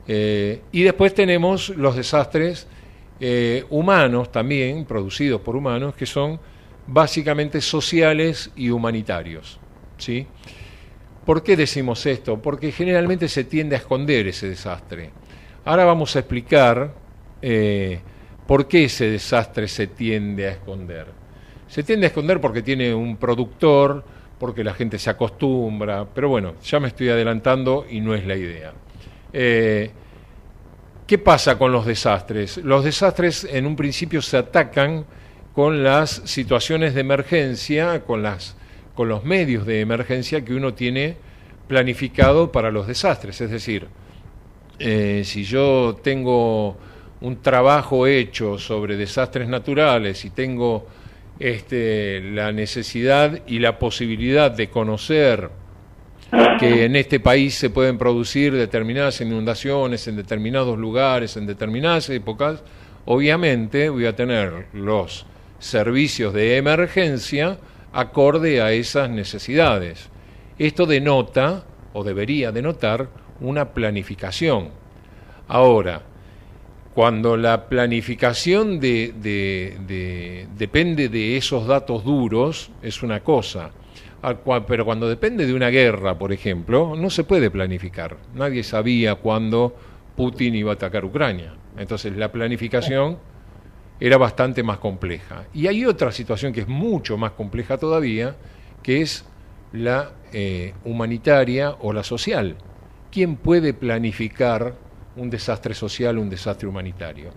y después tenemos los desastres eh, humanos también, producidos por humanos, que son básicamente sociales y humanitarios. ¿sí? ¿Por qué decimos esto? Porque generalmente se tiende a esconder ese desastre. Ahora vamos a explicar eh, por qué ese desastre se tiende a esconder. Se tiende a esconder porque tiene un productor, porque la gente se acostumbra, pero bueno, ya me estoy adelantando y no es la idea. Eh, ¿Qué pasa con los desastres? Los desastres en un principio se atacan con las situaciones de emergencia, con, las, con los medios de emergencia que uno tiene planificado para los desastres. Es decir, eh, si yo tengo un trabajo hecho sobre desastres naturales y tengo este, la necesidad y la posibilidad de conocer que en este país se pueden producir determinadas inundaciones en determinados lugares, en determinadas épocas, obviamente voy a tener los servicios de emergencia acorde a esas necesidades. Esto denota, o debería denotar, una planificación. Ahora, cuando la planificación de, depende de esos datos duros, es una cosa pero cuando depende de una guerra, por ejemplo, no se puede planificar. Nadie sabía cuándo Putin iba a atacar Ucrania. Entonces la planificación era bastante más compleja. Y hay otra situación que es mucho más compleja todavía, que es la eh, humanitaria o la social. ¿Quién puede planificar un desastre social, un desastre humanitario?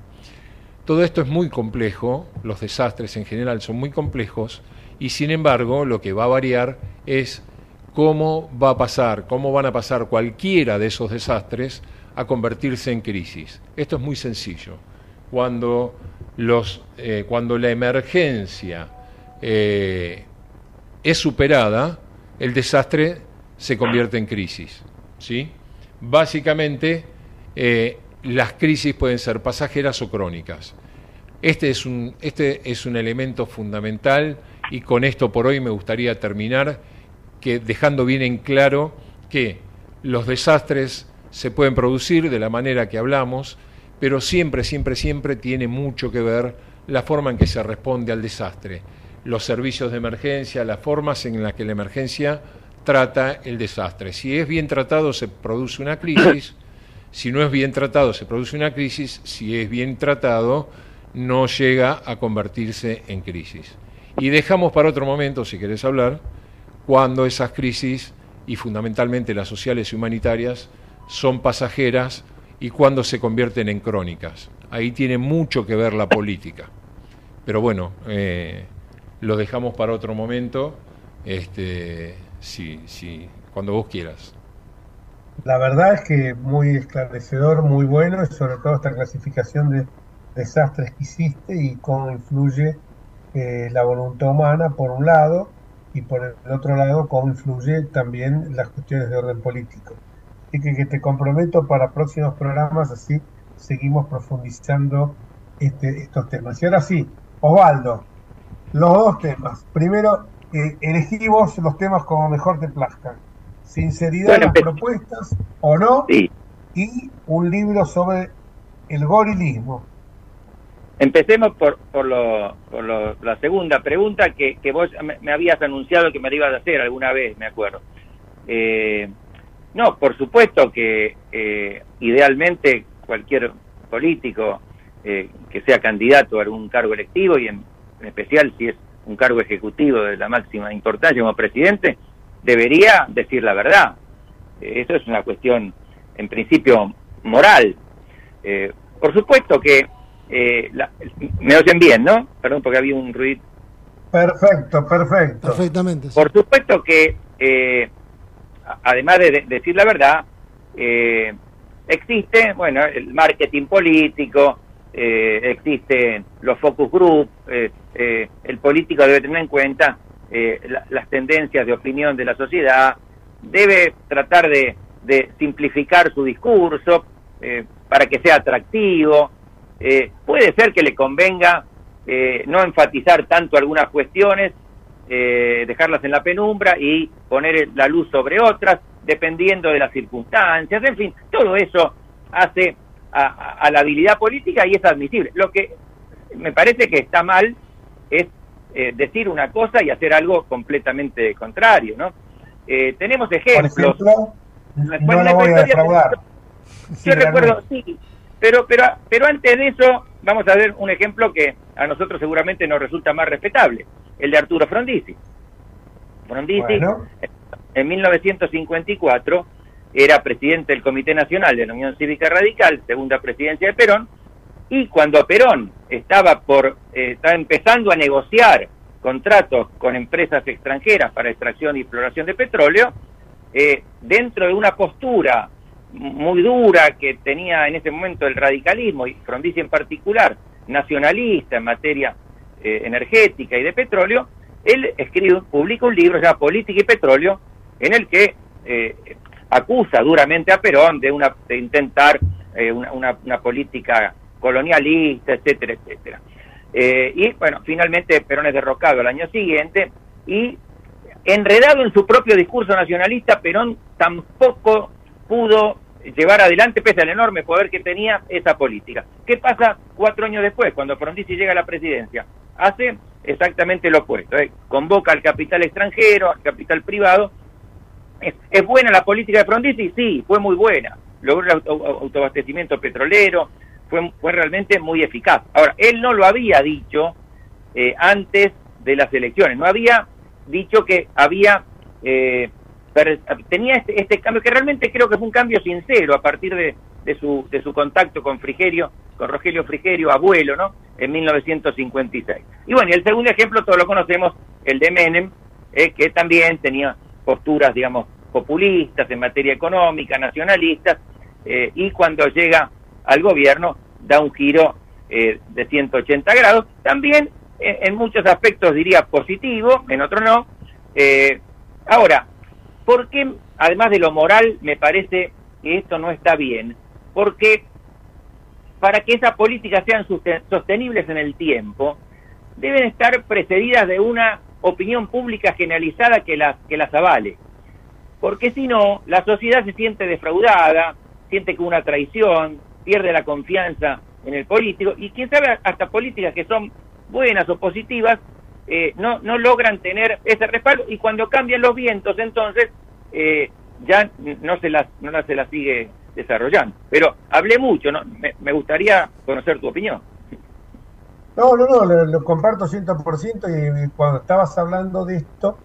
Todo esto es muy complejo, los desastres en general son muy complejos, y sin embargo lo que va a variar es cómo va a pasar, cómo van a pasar cualquiera de esos desastres a convertirse en crisis. Esto es muy sencillo. Cuando, los, eh, cuando la emergencia eh, es superada, el desastre se convierte en crisis. ¿sí? Básicamente, eh, las crisis pueden ser pasajeras o crónicas. Este es un, este es un elemento fundamental y con esto por hoy me gustaría terminar que dejando bien en claro que los desastres se pueden producir de la manera que hablamos, pero siempre, siempre, siempre tiene mucho que ver la forma en que se responde al desastre, los servicios de emergencia, las formas en las que la emergencia trata el desastre. Si es bien tratado se produce una crisis, si no es bien tratado se produce una crisis, si es bien tratado no llega a convertirse en crisis. Y dejamos para otro momento, si querés hablar, cuando esas crisis, y fundamentalmente las sociales y humanitarias, son pasajeras y cuando se convierten en crónicas. Ahí tiene mucho que ver la política. Pero bueno, eh, lo dejamos para otro momento, este, cuando vos quieras. La verdad es que muy esclarecedor, muy bueno, y sobre todo esta clasificación de desastres que hiciste y cómo influye eh, la voluntad humana por un lado y por el otro lado cómo influye también las cuestiones de orden político. Así que, te comprometo para próximos programas, así seguimos profundizando este, estos temas. Y ahora sí, Osvaldo, los dos temas. Primero, eh, elegí vos los temas como mejor te plazcan. Sinceridad en las propuestas o no, y un libro sobre el gorilismo. Empecemos por, por, lo, por lo, la segunda pregunta que, que vos me, habías anunciado que me la ibas a hacer alguna vez, me acuerdo. Eh, no, por supuesto que eh, idealmente cualquier político eh, que sea candidato a algún cargo electivo y en, especial si es un cargo ejecutivo de la máxima importancia como presidente, debería decir la verdad. eso es una cuestión, en principio, moral. por supuesto que eh, me oyen bien, ¿no? Perdón, porque había un ruido. Perfecto, perfecto. Perfectamente. Por supuesto que, eh, además de, decir la verdad, eh, existe, bueno, el marketing político, eh, existen los focus group, el político debe tener en cuenta las tendencias de opinión de la sociedad, debe tratar de, de simplificar su discurso para que sea atractivo, eh, puede ser que le convenga eh, no enfatizar tanto algunas cuestiones, eh, dejarlas en la penumbra y poner la luz sobre otras, dependiendo de las circunstancias, en fin, todo eso hace a, la habilidad política y es admisible. Lo que me parece que está mal es decir una cosa y hacer algo completamente contrario, ¿no? tenemos ejemplos. no lo voy a defraudar. Yo recuerdo, sí, pero, pero, pero antes de eso, vamos a ver un ejemplo que a nosotros seguramente nos resulta más respetable, el de Arturo Frondizi. Frondizi, en 1954, era presidente del Comité Nacional de la Unión Cívica Radical, segunda presidencia de Perón, y cuando Perón estaba, por, eh, empezando a negociar contratos con empresas extranjeras para extracción y exploración de petróleo, eh, dentro de una postura muy dura que tenía en ese momento el radicalismo, y Frondizi en particular, nacionalista en materia eh, energética y de petróleo, él escribe, publica un libro llamado Política y Petróleo, en el que eh, acusa duramente a Perón de, una, de intentar eh, una, una, política colonialista, etcétera, etcétera. y bueno, finalmente Perón es derrocado el año siguiente y enredado en su propio discurso nacionalista, Perón tampoco pudo llevar adelante, pese al enorme poder que tenía, esa política. ¿Qué pasa cuatro años después, cuando Frondizi llega a la presidencia? Hace exactamente lo opuesto, ¿eh? convoca al capital extranjero, al capital privado. ¿Es, buena la política de Frondizi? Sí, fue muy buena. Logró el autoabastecimiento petrolero, fue, fue realmente muy eficaz. Ahora, él no lo había dicho eh, antes de las elecciones, no había dicho que había... Eh, tenía este, este, cambio que realmente creo que fue un cambio sincero a partir de, de, su, de su contacto con Frigerio, con Rogelio Frigerio, abuelo, ¿no? En 1956. Y bueno, y el segundo ejemplo todos lo conocemos, el de Menem, eh, que también tenía posturas, digamos, populistas en materia económica, nacionalistas, eh, y cuando llega al gobierno da un giro eh, de 180 grados, también en muchos aspectos diría positivo, en otros no. ahora, porque, además de lo moral, me parece que esto no está bien, porque para que esas políticas sean sostenibles en el tiempo, deben estar precedidas de una opinión pública generalizada que las, que las avale. Porque si no, la sociedad se siente defraudada, siente que una traición, pierde la confianza en el político, y quién sabe, hasta políticas que son buenas o positivas, eh, no, no logran tener ese respaldo y cuando cambian los vientos entonces eh, ya no se las no se las sigue desarrollando. Pero hablé mucho, ¿no? me, gustaría conocer tu opinión. No, no, no, lo, comparto 100% y cuando estabas hablando de esto,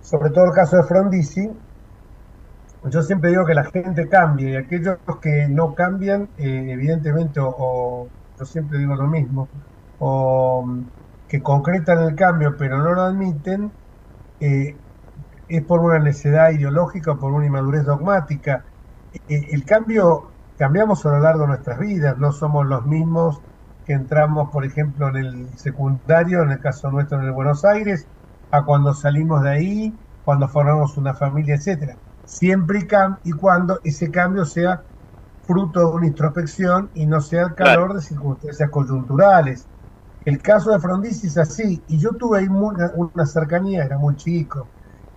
sobre todo el caso de Frondizi, yo siempre digo que la gente cambia y aquellos que no cambian, eh, evidentemente, o, yo siempre digo lo mismo, o que concretan el cambio pero no lo admiten, eh, es por una necesidad ideológica o por una inmadurez dogmática. Eh, el cambio, cambiamos a lo largo de nuestras vidas, no somos los mismos que entramos, por ejemplo, en el secundario, en el caso nuestro en el Buenos Aires, a cuando salimos de ahí, cuando formamos una familia, etcétera. Siempre y, y cuando ese cambio sea fruto de una introspección y no sea el calor de circunstancias coyunturales. El caso de Frondizi es así, y yo tuve ahí una, una cercanía, era muy chico,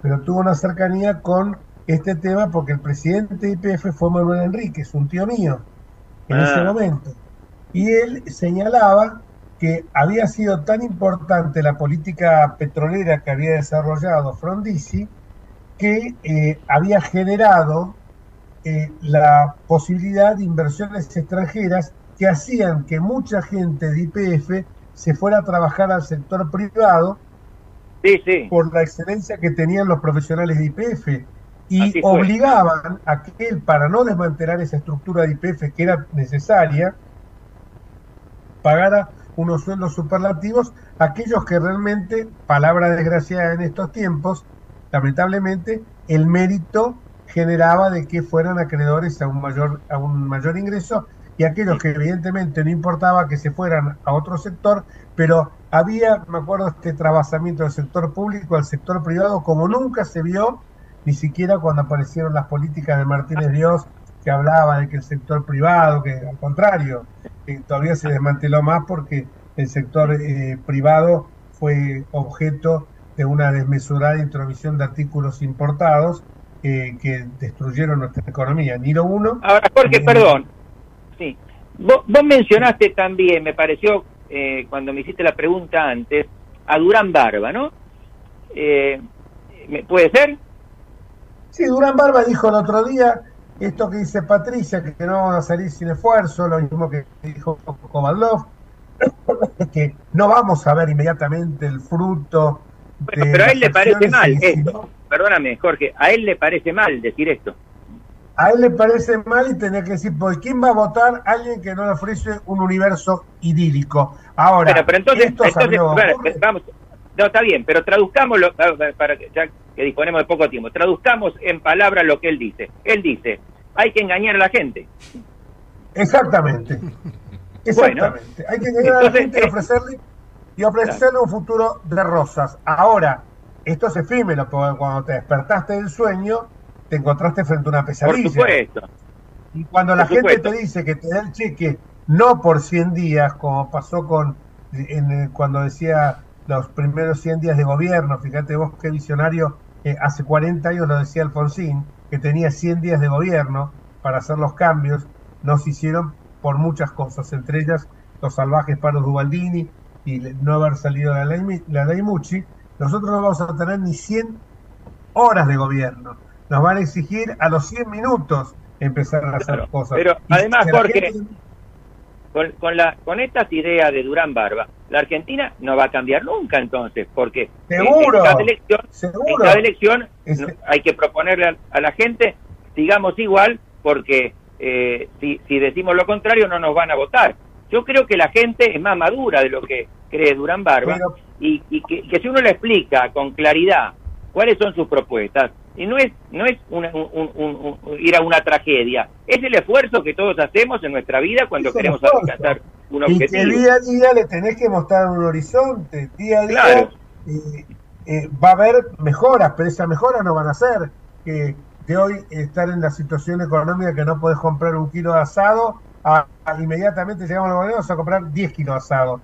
pero tuve una cercanía con este tema porque el presidente de IPF fue Manuel Enríquez, un tío mío, en ese ah. momento. Y él señalaba que había sido tan importante la política petrolera que había desarrollado Frondizi que eh, había generado eh, la posibilidad de inversiones extranjeras que hacían que mucha gente de IPF se fuera a trabajar al sector privado por la excelencia que tenían los profesionales de IPF y obligaban a que él, para no desmantelar esa estructura de IPF que era necesaria, pagara unos sueldos superlativos a aquellos que realmente, palabra desgraciada en estos tiempos, lamentablemente, el mérito generaba de que fueran acreedores a un mayor, a un mayor ingreso y aquellos que evidentemente no importaba que se fueran a otro sector, pero había, me acuerdo, este trabajamiento del sector público al sector privado como nunca se vio, ni siquiera cuando aparecieron las políticas de Martínez Dios, que hablaba de que el sector privado, que al contrario, todavía se desmanteló más porque el sector eh, privado fue objeto de una desmesurada intromisión de artículos importados eh, que destruyeron nuestra economía. Ni lo uno. Ahora, Jorge, perdón. Sí. Vos, mencionaste también, me pareció, eh, cuando me hiciste la pregunta antes, a Durán Barba, ¿no? Eh, ¿Puede ser? Sí, Durán Barba dijo el otro día esto que dice Patricia, que, no vamos a salir sin esfuerzo, lo mismo que dijo Kovalov, que no vamos a ver inmediatamente el fruto. Pero a él le parece mal esto perdóname, Jorge, a él le parece mal decir esto. A él le parece mal y tenía que decir, ¿por quién va a votar alguien que no le ofrece un universo idílico? Ahora, pero entonces, vamos, no, está bien, pero traduzcámoslo, para ya que disponemos de poco tiempo, traduzcamos en palabras lo que él dice. Él dice, hay que engañar a la gente. Exactamente. Exactamente. hay que engañar a la gente y eh, ofrecerle, y ofrecerle un futuro de rosas. Ahora, esto es efímero, porque cuando te despertaste del sueño, te encontraste frente a una pesadilla. Por supuesto. Y cuando la gente te dice que te da el cheque no por 100 días, como pasó con en, cuando decía los primeros 100 días de gobierno, fíjate vos qué visionario, eh, hace 40 años lo decía Alfonsín, que tenía 100 días de gobierno para hacer los cambios, no se hicieron por muchas cosas, entre ellas los salvajes paros de Ubaldini y no haber salido la ley, la ley Mucci, nosotros no vamos a tener ni 100 horas de gobierno. Nos van a exigir a los 100 minutos empezar a hacer cosas. Pero además, Jorge, con, la, con estas ideas de Durán Barba, la Argentina no va a cambiar nunca entonces, porque seguro, en cada elección, En cada elección hay que proponerle a, la gente, digamos igual, porque eh, si, si decimos lo contrario no nos van a votar. Yo creo que la gente es más madura de lo que cree Durán Barba y, que, si uno le explica con claridad cuáles son sus propuestas, y no es no es ir a una tragedia, es el esfuerzo que todos hacemos en nuestra vida cuando queremos alcanzar un objetivo. Y que día a día le tenés que mostrar un horizonte, día a día eh, eh, va a haber mejoras, pero esas mejoras no van a ser que de hoy estar en la situación económica que no podés comprar un kilo de asado, a, inmediatamente llegamos a la a comprar 10 kilos de asado.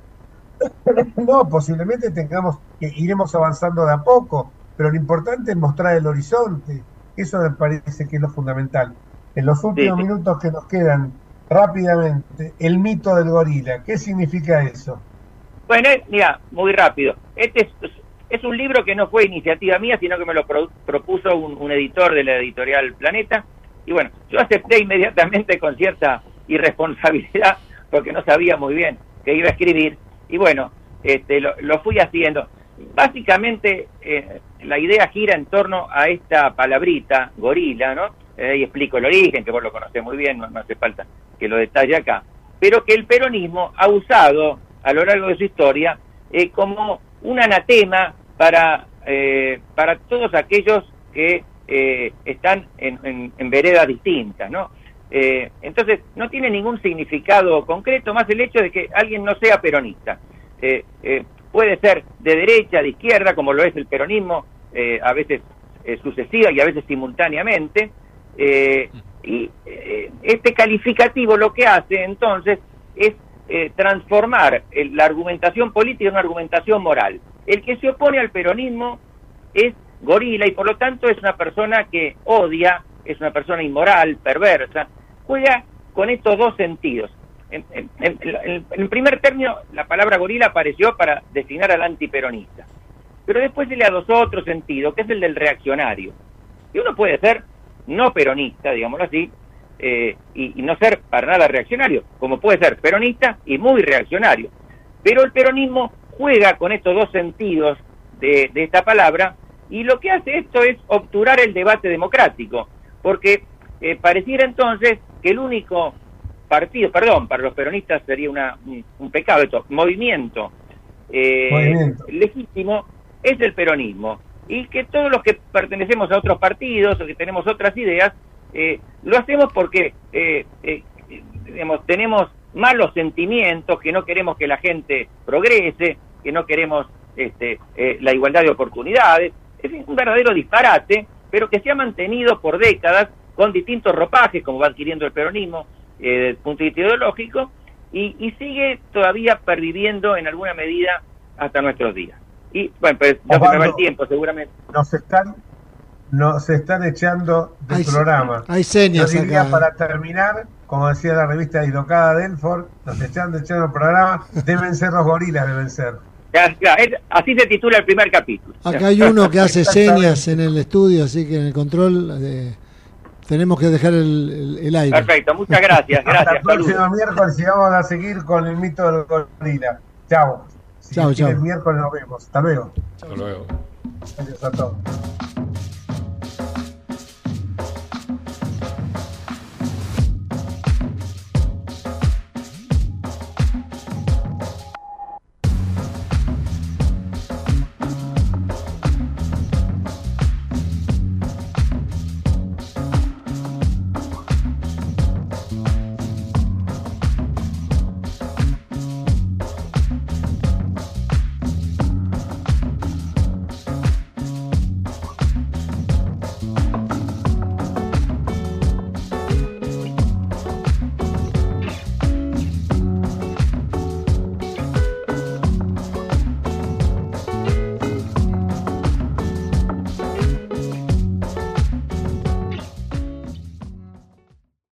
no, posiblemente tengamos que iremos avanzando de a poco, pero lo importante es mostrar el horizonte. Eso me parece que es lo fundamental. En los últimos minutos que nos quedan, rápidamente, el mito del gorila. ¿Qué significa eso? Bueno, mira, muy rápido. Este es, un libro que no fue iniciativa mía, sino que me lo propuso un, un editor de la editorial Planeta. Y bueno, yo acepté inmediatamente con cierta irresponsabilidad, porque no sabía muy bien qué iba a escribir, y bueno, este, lo, fui haciendo. Básicamente, eh, la idea gira en torno a esta palabrita, gorila, ¿no? Eh, y explico el origen, que vos lo conocés muy bien, no, hace falta que lo detalle acá, pero que el peronismo ha usado a lo largo de su historia eh, como un anatema para, para todos aquellos que están en, en, veredas distintas, ¿no? Eh, entonces, no tiene ningún significado concreto más el hecho de que alguien no sea peronista. Eh, eh, puede ser de derecha, de izquierda, como lo es el peronismo, a veces sucesiva y a veces simultáneamente. y este calificativo lo que hace entonces es eh, transformar la argumentación política en una argumentación moral. El que se opone al peronismo es gorila y por lo tanto es una persona que odia, es una persona inmoral, perversa, juega con estos dos sentidos. En, en, primer término, la palabra gorila apareció para designar al antiperonista, pero después se le adosó otro sentido, que es el del reaccionario. Y uno puede ser no peronista, digámoslo así, eh, y, no ser para nada reaccionario, como puede ser peronista y muy reaccionario. Pero el peronismo juega con estos dos sentidos de, esta palabra y lo que hace esto es obturar el debate democrático, porque eh, pareciera entonces que el único partido, perdón, para los peronistas sería una, un, pecado esto, movimiento, eh, movimiento legítimo es el peronismo y que todos los que pertenecemos a otros partidos o que tenemos otras ideas eh, lo hacemos porque eh, eh, digamos, tenemos malos sentimientos, que no queremos que la gente progrese, que no queremos este, la igualdad de oportunidades. Es un verdadero disparate, pero que se ha mantenido por décadas con distintos ropajes, como va adquiriendo el peronismo, desde el punto de vista ideológico, y, y, sigue todavía perviviendo en alguna medida hasta nuestros días. Y bueno, pues ya se me va el tiempo, seguramente. Nos están nos están echando del programa. Hay señas Yo diría para terminar, como decía la revista Dislocada Delford, nos están echando el programa, deben ser los gorilas, deben ser. así se titula el primer capítulo. Acá hay uno que hace señas en el estudio, así que en el control eh, tenemos que dejar el, aire. Perfecto, muchas gracias. gracias Hasta el próximo miércoles y vamos a seguir con el mito del gorila. Chao. chao, chao. El miércoles nos vemos. Hasta luego. Hasta luego. Adiós a todos.